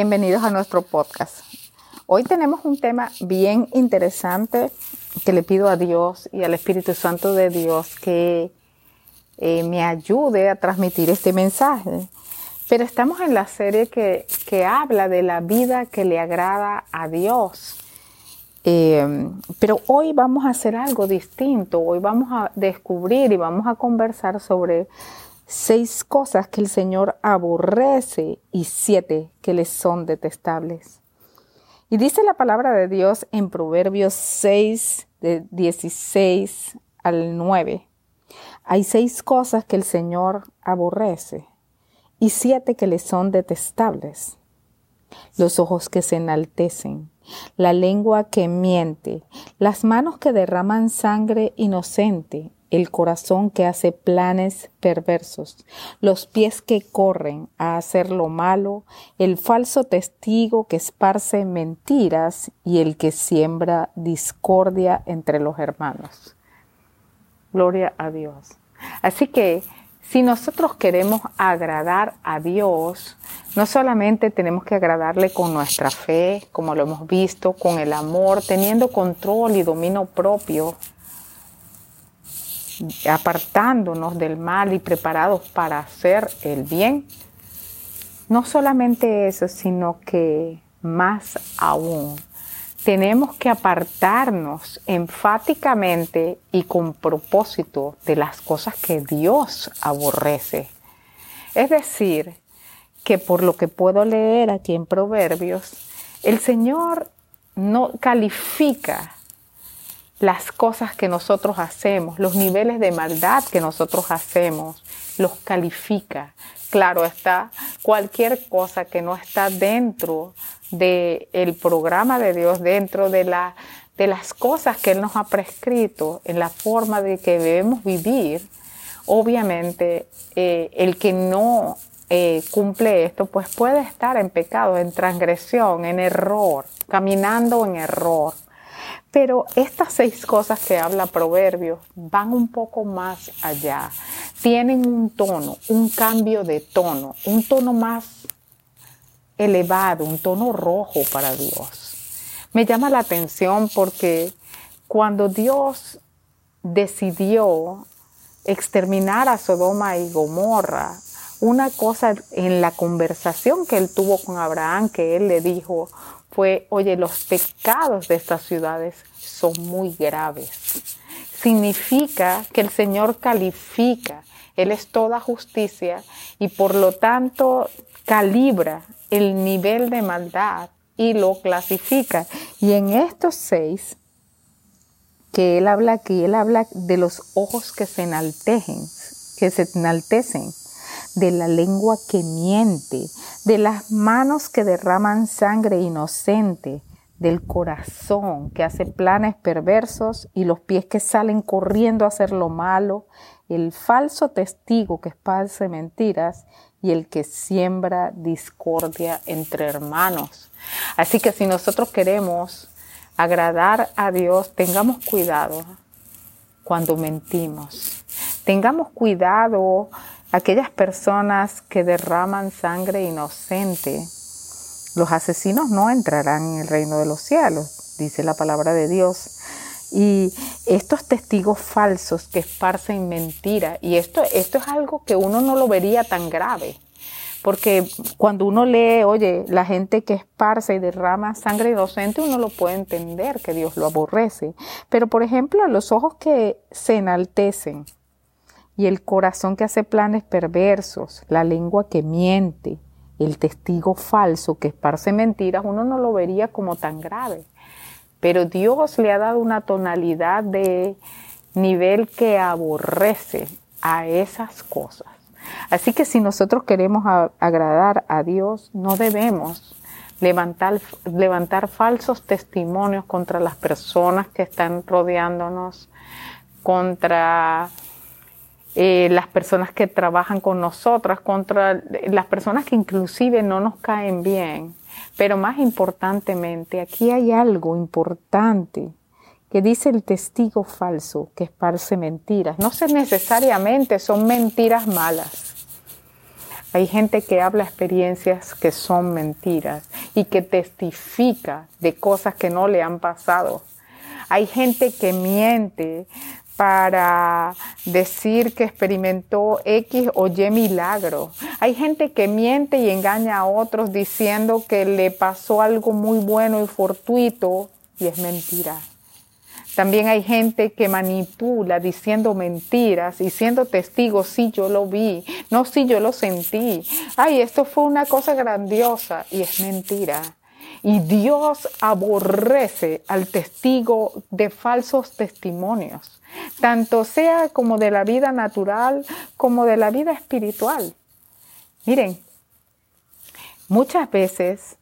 Bienvenidos a nuestro podcast. Hoy tenemos un tema bien interesante que le pido a Dios y al Espíritu Santo de Dios que eh, me ayude a transmitir este mensaje. Pero estamos en la serie que, que habla de la vida que le agrada a Dios. Eh, pero hoy vamos a hacer algo distinto. Hoy vamos a descubrir y vamos a conversar sobre seis cosas que el Señor aborrece y siete que les son detestables. Y dice la palabra de Dios en Proverbios 6, de 16 al 9. Hay seis cosas que el Señor aborrece y siete que le son detestables. Los ojos que se enaltecen, la lengua que miente, las manos que derraman sangre inocente, el corazón que hace planes perversos, los pies que corren a hacer lo malo, el falso testigo que esparce mentiras y el que siembra discordia entre los hermanos. Gloria a Dios. Así que si nosotros queremos agradar a Dios, no solamente tenemos que agradarle con nuestra fe, como lo hemos visto, con el amor, teniendo control y dominio propio, apartándonos del mal y preparados para hacer el bien. No solamente eso, sino que más aún, tenemos que apartarnos enfáticamente y con propósito de las cosas que Dios aborrece. Es decir, que por lo que puedo leer aquí en Proverbios, el Señor no califica las cosas que nosotros hacemos, los niveles de maldad que nosotros hacemos, los califica. Claro está, cualquier cosa que no está dentro del el programa de Dios, dentro de, la, de las cosas que Él nos ha prescrito, en la forma de que debemos vivir, obviamente eh, el que no eh, cumple esto, pues puede estar en pecado, en transgresión, en error, caminando en error. Pero estas seis cosas que habla Proverbios van un poco más allá. Tienen un tono, un cambio de tono, un tono más elevado, un tono rojo para Dios. Me llama la atención porque cuando Dios decidió exterminar a Sodoma y Gomorra, una cosa en la conversación que él tuvo con Abraham, que él le dijo, fue, oye, los pecados de estas ciudades son muy graves. Significa que el Señor califica, Él es toda justicia y por lo tanto calibra el nivel de maldad y lo clasifica. Y en estos seis que Él habla aquí, Él habla de los ojos que se enaltecen, que se enaltecen de la lengua que miente, de las manos que derraman sangre inocente, del corazón que hace planes perversos y los pies que salen corriendo a hacer lo malo, el falso testigo que esparce mentiras y el que siembra discordia entre hermanos. Así que si nosotros queremos agradar a Dios, tengamos cuidado cuando mentimos. Tengamos cuidado aquellas personas que derraman sangre inocente, los asesinos no entrarán en el reino de los cielos, dice la palabra de Dios. Y estos testigos falsos que esparcen mentira, y esto, esto es algo que uno no lo vería tan grave, porque cuando uno lee, oye, la gente que esparce y derrama sangre inocente, uno lo puede entender que Dios lo aborrece. Pero, por ejemplo, los ojos que se enaltecen, y el corazón que hace planes perversos, la lengua que miente, el testigo falso que esparce mentiras, uno no lo vería como tan grave. Pero Dios le ha dado una tonalidad de nivel que aborrece a esas cosas. Así que si nosotros queremos agradar a Dios, no debemos levantar, falsos testimonios contra las personas que están rodeándonos, contra eh, las personas que trabajan con nosotras, contra las personas que inclusive no nos caen bien. Pero más importantemente, aquí hay algo importante que dice el testigo falso que esparce mentiras. No sé necesariamente son mentiras malas. Hay gente que habla experiencias que son mentiras y que testifica de cosas que no le han pasado. Hay gente que miente para decir que experimentó X o Y milagro. Hay gente que miente y engaña a otros diciendo que le pasó algo muy bueno y fortuito y es mentira. También hay gente que manipula diciendo mentiras y siendo testigo, sí, yo lo vi, no, sí, yo lo sentí. Ay, esto fue una cosa grandiosa y es mentira. Y Dios aborrece al testigo de falsos testimonios, tanto sea como de la vida natural como de la vida espiritual. Miren, muchas veces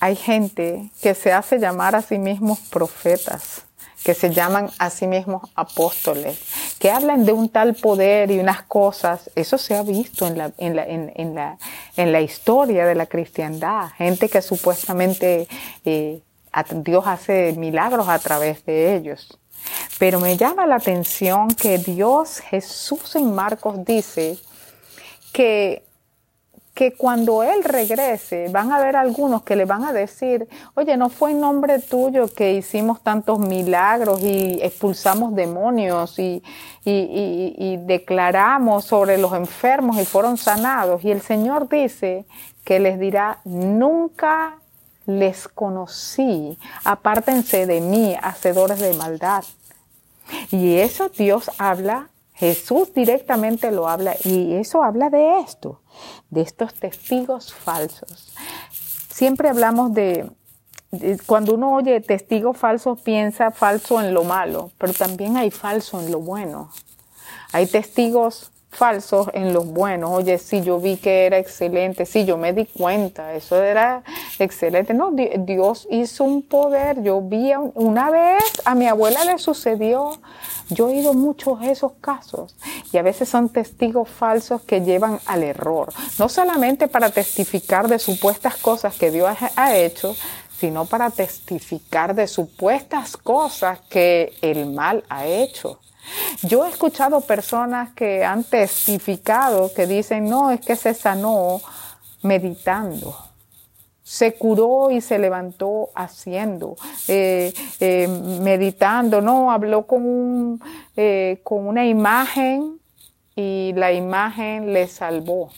hay gente que se hace llamar a sí mismos profetas que se llaman a sí mismos apóstoles, que hablan de un tal poder y unas cosas, eso se ha visto en la, en la, en, la, en la historia de la cristiandad, gente que supuestamente eh, Dios hace milagros a través de ellos. Pero me llama la atención que Dios, Jesús en Marcos dice que que cuando Él regrese van a haber algunos que le van a decir, oye, no fue en nombre tuyo que hicimos tantos milagros y expulsamos demonios y, y, declaramos sobre los enfermos y fueron sanados. Y el Señor dice que les dirá, nunca les conocí, apártense de mí, hacedores de maldad. Y eso Dios habla Jesús directamente lo habla y eso habla de esto, de estos testigos falsos. Siempre hablamos de, cuando uno oye testigo falso piensa falso en lo malo, pero también hay falso en lo bueno. Hay testigos falsos en lo bueno. Oye, sí, yo vi que era excelente, sí, yo me di cuenta, eso era excelente. No, Dios hizo un poder. Yo vi una vez, a mi abuela le sucedió, yo he oído muchos de esos casos y a veces son testigos falsos que llevan al error, no solamente para testificar de supuestas cosas que Dios ha hecho, sino para testificar de supuestas cosas que el mal ha hecho. Yo he escuchado personas que han testificado que dicen, no, es que se sanó meditando se curó y se levantó haciendo, eh, eh, meditando, no, habló con, eh, con una imagen y la imagen le salvó.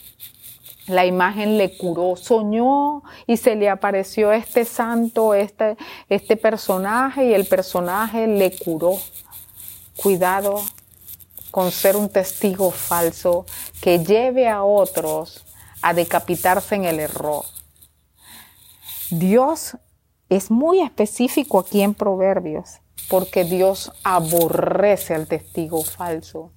La imagen le curó, soñó y se le apareció este santo, este, este personaje y el personaje le curó. Cuidado con ser un testigo falso que lleve a otros a decapitarse en el error. Dios es muy específico aquí en Proverbios, porque Dios aborrece al testigo falso.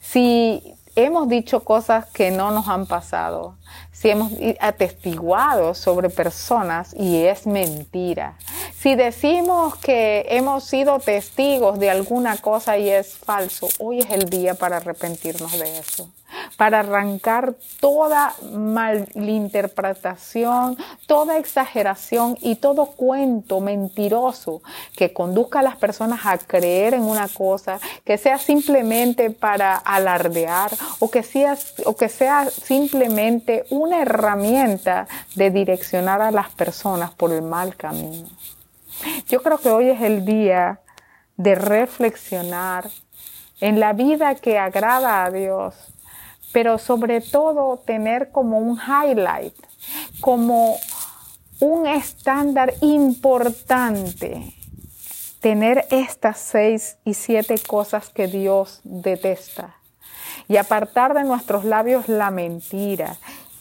Si hemos dicho cosas que no nos han pasado, si hemos atestiguado sobre personas y es mentira, si decimos que hemos sido testigos de alguna cosa y es falso, hoy es el día para arrepentirnos de eso. Para arrancar toda malinterpretación, toda exageración y todo cuento mentiroso que conduzca a las personas a creer en una cosa, que sea simplemente para alardear o que sea, o que sea simplemente una herramienta de direccionar a las personas por el mal camino. Yo creo que hoy es el día de reflexionar en la vida que agrada a Dios, pero sobre todo tener como un highlight, como un estándar importante, tener estas seis y siete cosas que Dios detesta y apartar de nuestros labios la mentira,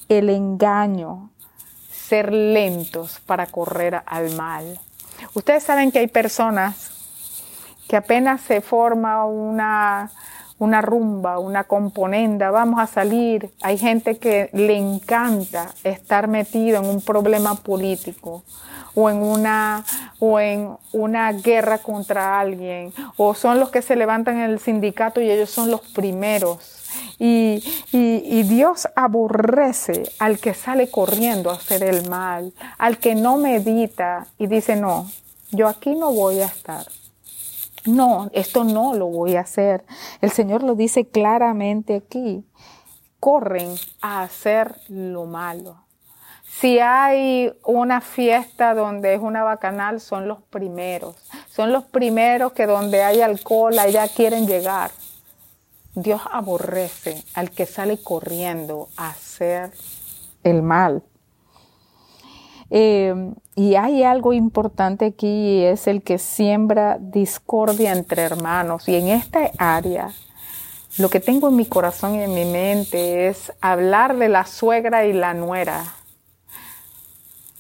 el engaño, ser lentos para correr al mal. Ustedes saben que hay personas que apenas se forma una una rumba, una componenda, vamos a salir. Hay gente que le encanta estar metido en un problema político o en una o en una guerra contra alguien o son los que se levantan en el sindicato y ellos son los primeros. Y, Dios aborrece al que sale corriendo a hacer el mal, al que no medita y dice, no, yo aquí no voy a estar. No, esto no lo voy a hacer. El Señor lo dice claramente aquí. corren a hacer lo malo. Si hay una fiesta donde es una bacanal, son los primeros. Son los primeros que donde hay alcohol, allá quieren llegar. Dios aborrece al que sale corriendo a hacer el mal. Eh, y hay algo importante aquí y es el que siembra discordia entre hermanos. Y en esta área, lo que tengo en mi corazón y en mi mente es hablar de la suegra y la nuera.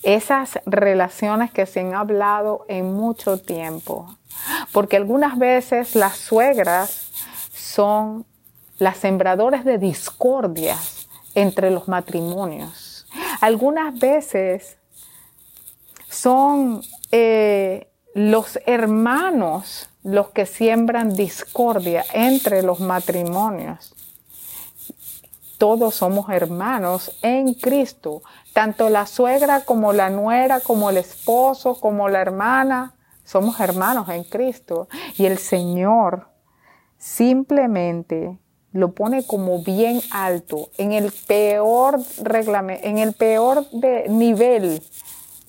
Esas relaciones que se han hablado en mucho tiempo. Porque algunas veces las suegras son las sembradoras de discordias entre los matrimonios. Algunas veces son eh, los hermanos los que siembran discordia entre los matrimonios. Todos somos hermanos en Cristo, tanto la suegra como la nuera, como el esposo, como la hermana, somos hermanos en Cristo. Y el Señor simplemente lo pone como bien alto, en el peor en el peor de nivel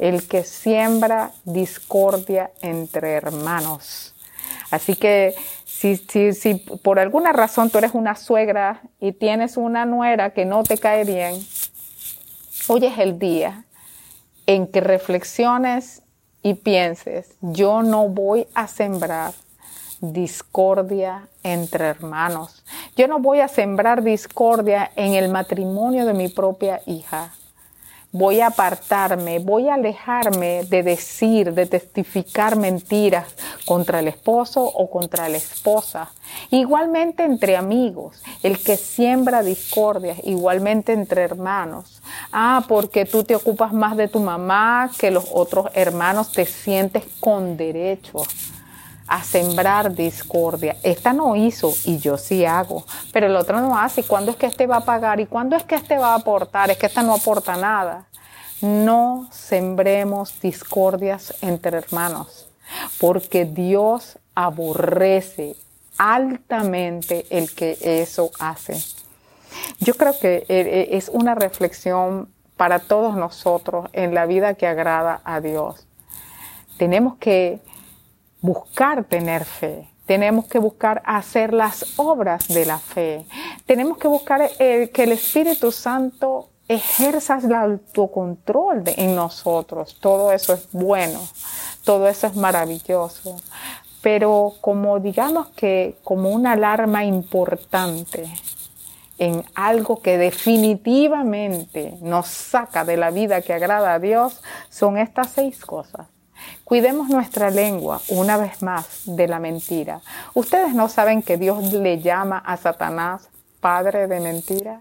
el que siembra discordia entre hermanos. Así que si, si, si por alguna razón tú eres una suegra y tienes una nuera que no te cae bien, hoy es el día en que reflexiones y pienses, yo no voy a sembrar discordia entre hermanos. Yo no voy a sembrar discordia en el matrimonio de mi propia hija voy a apartarme, voy a alejarme de decir, de testificar mentiras contra el esposo o contra la esposa. Igualmente entre amigos, el que siembra discordias, igualmente entre hermanos. Ah, porque tú te ocupas más de tu mamá que los otros hermanos, te sientes con derecho a sembrar discordia. Esta no hizo y yo sí hago, pero el otro no hace. ¿Y cuándo es que este va a pagar? ¿Y cuándo es que este va a aportar? Es que esta no aporta nada. No sembremos discordias entre hermanos, porque Dios aborrece altamente el que eso hace. Yo creo que eh, eh, es una reflexión para todos nosotros en la vida que agrada a Dios. Tenemos que buscar tener fe. Tenemos que buscar hacer las obras de la fe. Tenemos que buscar eh, que el Espíritu Santo ejerza el autocontrol en nosotros. Todo eso es bueno. Todo eso es maravilloso. Pero como digamos que como una alarma importante en algo que definitivamente nos saca de la vida que agrada a Dios, son estas seis cosas. Cuidemos nuestra lengua, una vez más, de la mentira. ¿Ustedes no saben que Dios le llama a Satanás padre de mentira?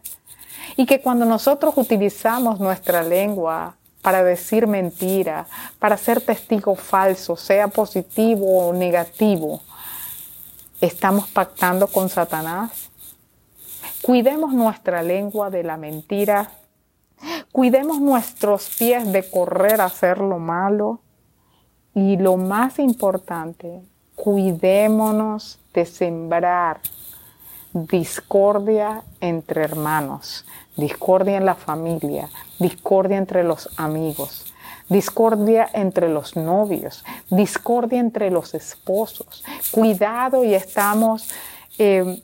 Y que cuando nosotros utilizamos nuestra lengua para decir mentira, para ser testigo falso, sea positivo o negativo, estamos pactando con Satanás. Cuidemos nuestra lengua de la mentira. Cuidemos nuestros pies de correr a hacer lo malo. Y lo más importante, cuidémonos de sembrar discordia entre hermanos, discordia en la familia, discordia entre los amigos, discordia entre los novios, discordia entre los esposos. Cuidado y estamos eh,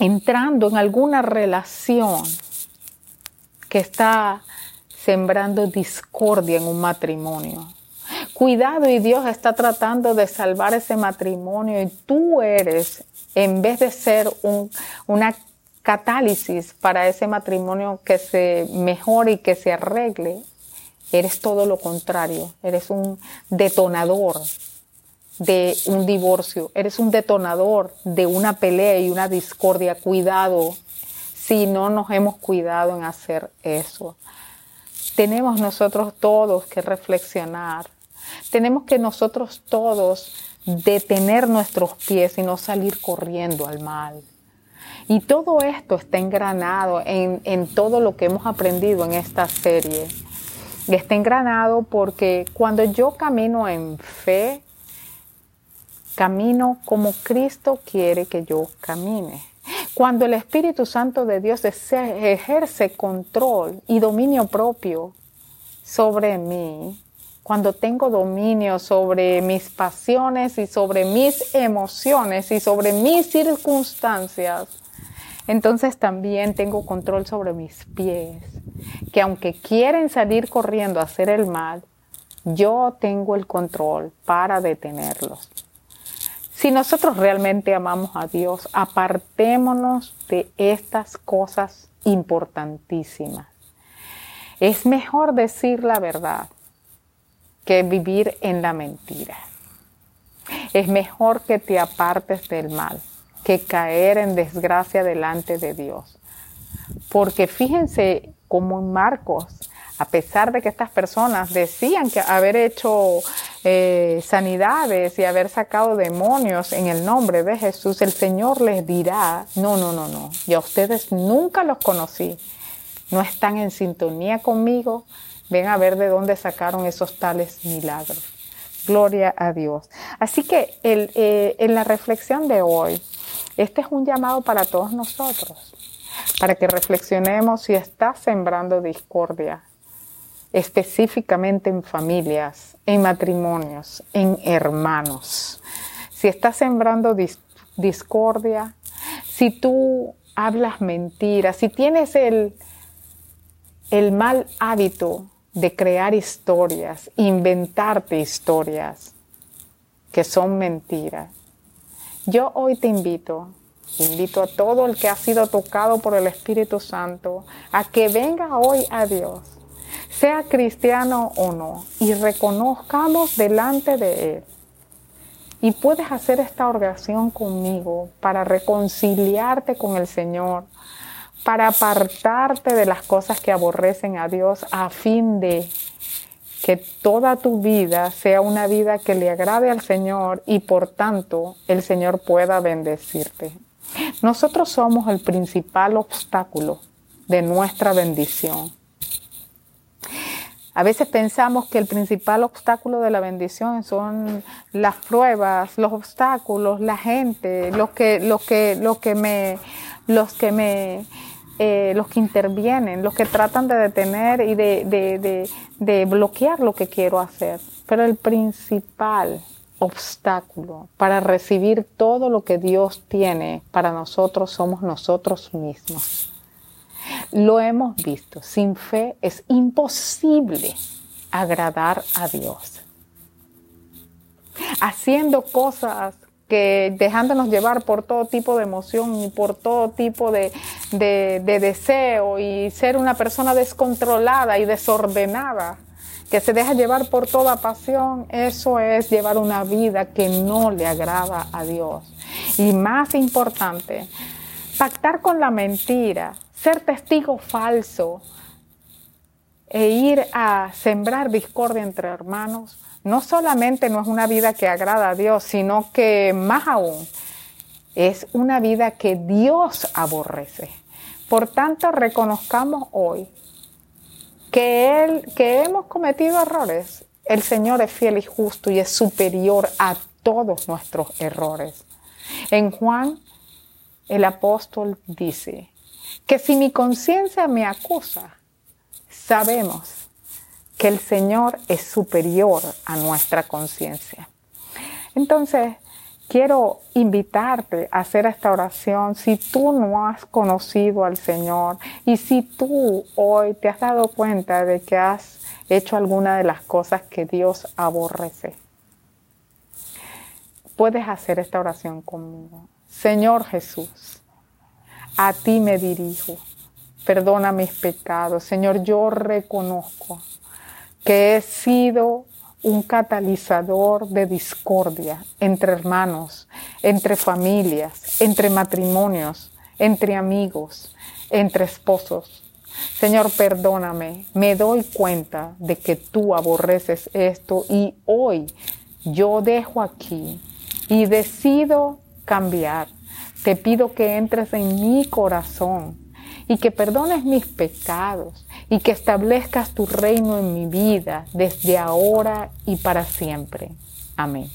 entrando en alguna relación que está sembrando discordia en un matrimonio. Cuidado y Dios está tratando de salvar ese matrimonio y tú eres, en vez de ser un, una catálisis para ese matrimonio que se mejore y que se arregle, eres todo lo contrario, eres un detonador de un divorcio, eres un detonador de una pelea y una discordia. Cuidado si no nos hemos cuidado en hacer eso. Tenemos nosotros todos que reflexionar tenemos que nosotros todos detener nuestros pies y no salir corriendo al mal. Y todo esto está engranado en, en todo lo que hemos aprendido en esta serie. Está engranado porque cuando yo camino en fe, camino como Cristo quiere que yo camine. Cuando el Espíritu Santo de Dios ejerce control y dominio propio sobre mí, cuando tengo dominio sobre mis pasiones y sobre mis emociones y sobre mis circunstancias, entonces también tengo control sobre mis pies, que aunque quieren salir corriendo a hacer el mal, yo tengo el control para detenerlos. Si nosotros realmente amamos a Dios, apartémonos de estas cosas importantísimas. Es mejor decir la verdad que vivir en la mentira. Es mejor que te apartes del mal que caer en desgracia delante de Dios. Porque fíjense como en Marcos, a pesar de que estas personas decían que haber hecho eh, sanidades y haber sacado demonios en el nombre de Jesús, el Señor les dirá, no, no, no, no, yo a ustedes nunca los conocí, no están en sintonía conmigo, Ven a ver de dónde sacaron esos tales milagros. Gloria a Dios. Así que eh, en la reflexión de hoy, este es un llamado para todos nosotros, para que reflexionemos si está sembrando discordia, específicamente en familias, en matrimonios, en hermanos. Si está sembrando discordia, si tú hablas mentiras, si tienes el, el mal hábito de crear historias, inventarte historias que son mentiras. Yo hoy te invito, invito a todo el que ha sido tocado por el Espíritu Santo a que venga hoy a Dios, sea cristiano o no, y reconozcamos delante de Él. Y puedes hacer esta oración conmigo para reconciliarte con el Señor, para apartarte de las cosas que aborrecen a Dios a fin de que toda tu vida sea una vida que le agrade al Señor y por tanto el Señor pueda bendecirte. Nosotros somos el principal obstáculo de nuestra bendición. A veces pensamos que el principal obstáculo de la bendición son las pruebas, los obstáculos, la gente, los que, los que, los que me, los que me eh, los que intervienen, los que tratan de detener y de, bloquear lo que quiero hacer. Pero el principal obstáculo para recibir todo lo que Dios tiene para nosotros somos nosotros mismos. Lo hemos visto, sin fe es imposible agradar a Dios. Haciendo cosas que dejándonos llevar por todo tipo de emoción y por todo tipo de, de, deseo y ser una persona descontrolada y desordenada, que se deja llevar por toda pasión, eso es llevar una vida que no le agrada a Dios. Y más importante, pactar con la mentira, ser testigo falso e ir a sembrar discordia entre hermanos, no solamente no es una vida que agrada a Dios, sino que más aún es una vida que Dios aborrece. Por tanto, reconozcamos hoy que, él, que hemos cometido errores. El Señor es fiel y justo y es superior a todos nuestros errores. En Juan, el apóstol dice que si mi conciencia me acusa, sabemos que el Señor es superior a nuestra conciencia. Entonces, quiero invitarte a hacer esta oración si tú no has conocido al Señor y si tú hoy te has dado cuenta de que has hecho alguna de las cosas que Dios aborrece. Puedes hacer esta oración conmigo. Señor Jesús, a ti me dirijo. Perdona mis pecados. Señor, yo reconozco que he sido un catalizador de discordia entre hermanos, entre familias, entre matrimonios, entre amigos, entre esposos. Señor, perdóname, me doy cuenta de que tú aborreces esto y hoy yo dejo aquí y decido cambiar. Te pido que entres en mi corazón y que perdones mis pecados y que establezcas tu reino en mi vida desde ahora y para siempre. Amén.